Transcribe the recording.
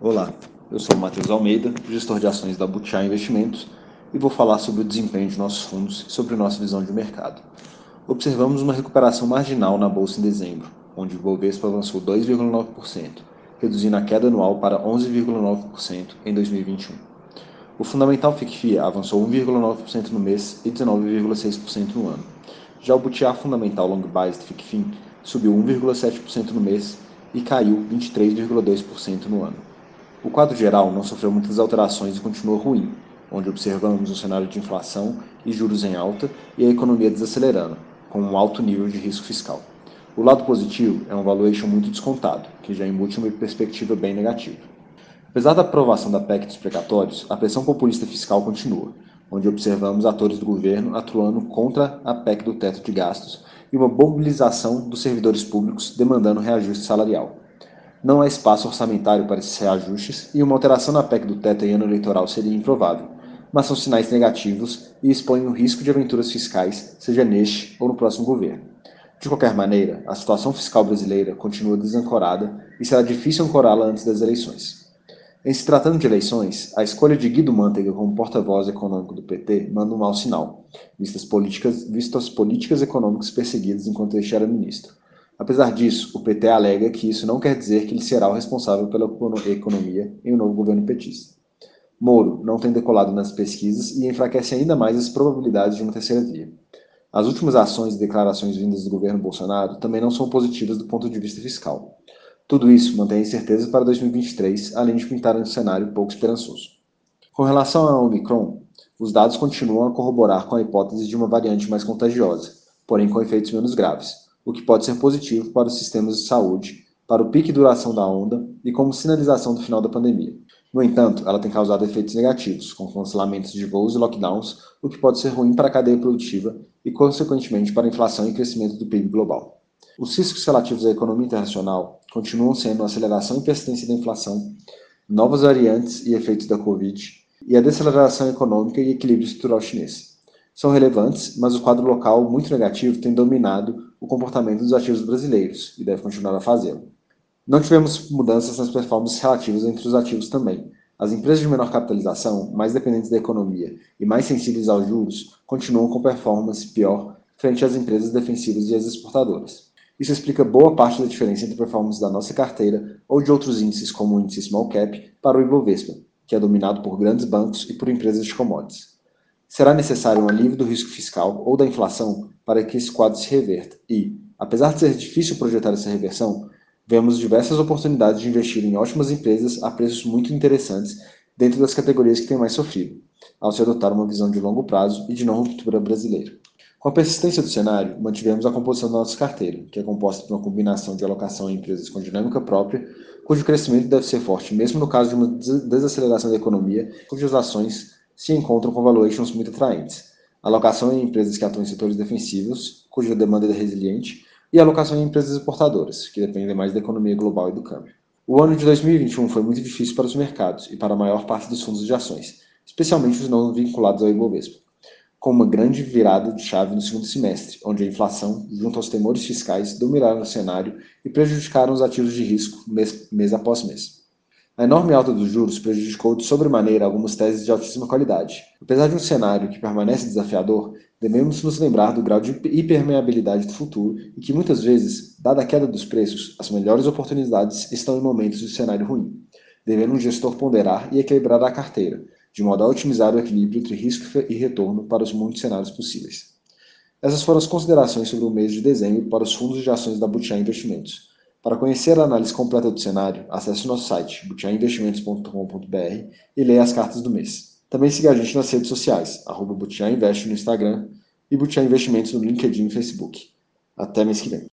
Olá, eu sou o Matheus Almeida, gestor de ações da Butiá Investimentos, e vou falar sobre o desempenho de nossos fundos e sobre nossa visão de mercado. Observamos uma recuperação marginal na bolsa em dezembro, onde o Bovespa avançou 2,9%, reduzindo a queda anual para 11,9% em 2021. O fundamental FICFIA avançou 1,9% no mês e 19,6% no ano. Já o Butiá Fundamental Long Biased FICFIN subiu 1,7% no mês e caiu 23,2% no ano. O quadro geral não sofreu muitas alterações e continua ruim, onde observamos um cenário de inflação e juros em alta e a economia desacelerando, com um alto nível de risco fiscal. O lado positivo é um valuation muito descontado, que já embute uma perspectiva bem negativa. Apesar da aprovação da PEC dos precatórios, a pressão populista fiscal continua, onde observamos atores do governo atuando contra a PEC do teto de gastos e uma mobilização dos servidores públicos demandando reajuste salarial não há espaço orçamentário para esses reajustes e uma alteração na PEC do teto em ano eleitoral seria improvável, mas são sinais negativos e expõem o risco de aventuras fiscais, seja neste ou no próximo governo. De qualquer maneira, a situação fiscal brasileira continua desancorada e será difícil ancorá-la antes das eleições. Em se tratando de eleições, a escolha de Guido Mantega como porta-voz econômico do PT manda um mau sinal, vistas, políticas, vistas as políticas econômicas perseguidas enquanto este era ministro. Apesar disso, o PT alega que isso não quer dizer que ele será o responsável pela economia em um novo governo petista. Moro não tem decolado nas pesquisas e enfraquece ainda mais as probabilidades de uma terceira via. As últimas ações e declarações vindas do governo Bolsonaro também não são positivas do ponto de vista fiscal. Tudo isso mantém incertezas para 2023, além de pintar um cenário pouco esperançoso. Com relação à Omicron, os dados continuam a corroborar com a hipótese de uma variante mais contagiosa, porém com efeitos menos graves o que pode ser positivo para os sistemas de saúde, para o pique e duração da onda e como sinalização do final da pandemia. No entanto, ela tem causado efeitos negativos, com cancelamentos de voos e lockdowns, o que pode ser ruim para a cadeia produtiva e, consequentemente, para a inflação e crescimento do PIB global. Os riscos relativos à economia internacional continuam sendo a aceleração e persistência da inflação, novas variantes e efeitos da Covid e a deceleração econômica e equilíbrio estrutural chinês. São relevantes, mas o quadro local muito negativo tem dominado o comportamento dos ativos brasileiros e deve continuar a fazê-lo. Não tivemos mudanças nas performances relativas entre os ativos também. As empresas de menor capitalização, mais dependentes da economia e mais sensíveis aos juros, continuam com performance pior frente às empresas defensivas e às exportadoras. Isso explica boa parte da diferença entre performance da nossa carteira ou de outros índices, como o índice Small Cap, para o Ibovespa, que é dominado por grandes bancos e por empresas de commodities. Será necessário um alívio do risco fiscal ou da inflação para que esse quadro se reverta e, apesar de ser difícil projetar essa reversão, vemos diversas oportunidades de investir em ótimas empresas a preços muito interessantes dentro das categorias que têm mais sofrido, ao se adotar uma visão de longo prazo e de não ruptura brasileira. Com a persistência do cenário, mantivemos a composição da nossa carteira, que é composta por uma combinação de alocação em empresas com dinâmica própria, cujo crescimento deve ser forte mesmo no caso de uma desaceleração da economia, cujas ações se encontram com valuations muito atraentes alocação em empresas que atuam em setores defensivos, cuja demanda é resiliente, e alocação em empresas exportadoras, que dependem mais da economia global e do câmbio. O ano de 2021 foi muito difícil para os mercados e para a maior parte dos fundos de ações, especialmente os não vinculados ao Ibovespa, com uma grande virada de chave no segundo semestre, onde a inflação, junto aos temores fiscais, dominaram o cenário e prejudicaram os ativos de risco mês, mês após mês. A enorme alta dos juros prejudicou de sobremaneira algumas teses de altíssima qualidade. Apesar de um cenário que permanece desafiador, devemos nos lembrar do grau de hipermeabilidade do futuro e que muitas vezes, dada a queda dos preços, as melhores oportunidades estão em momentos de cenário ruim, devendo um gestor ponderar e equilibrar a carteira, de modo a otimizar o equilíbrio entre risco e retorno para os muitos cenários possíveis. Essas foram as considerações sobre o mês de dezembro para os fundos de ações da Butiá Investimentos. Para conhecer a análise completa do cenário, acesse o nosso site, butiainvestimentos.com.br e leia as cartas do mês. Também siga a gente nas redes sociais, arroba Invest no Instagram e Butiá Investimentos no LinkedIn e Facebook. Até mês que vem.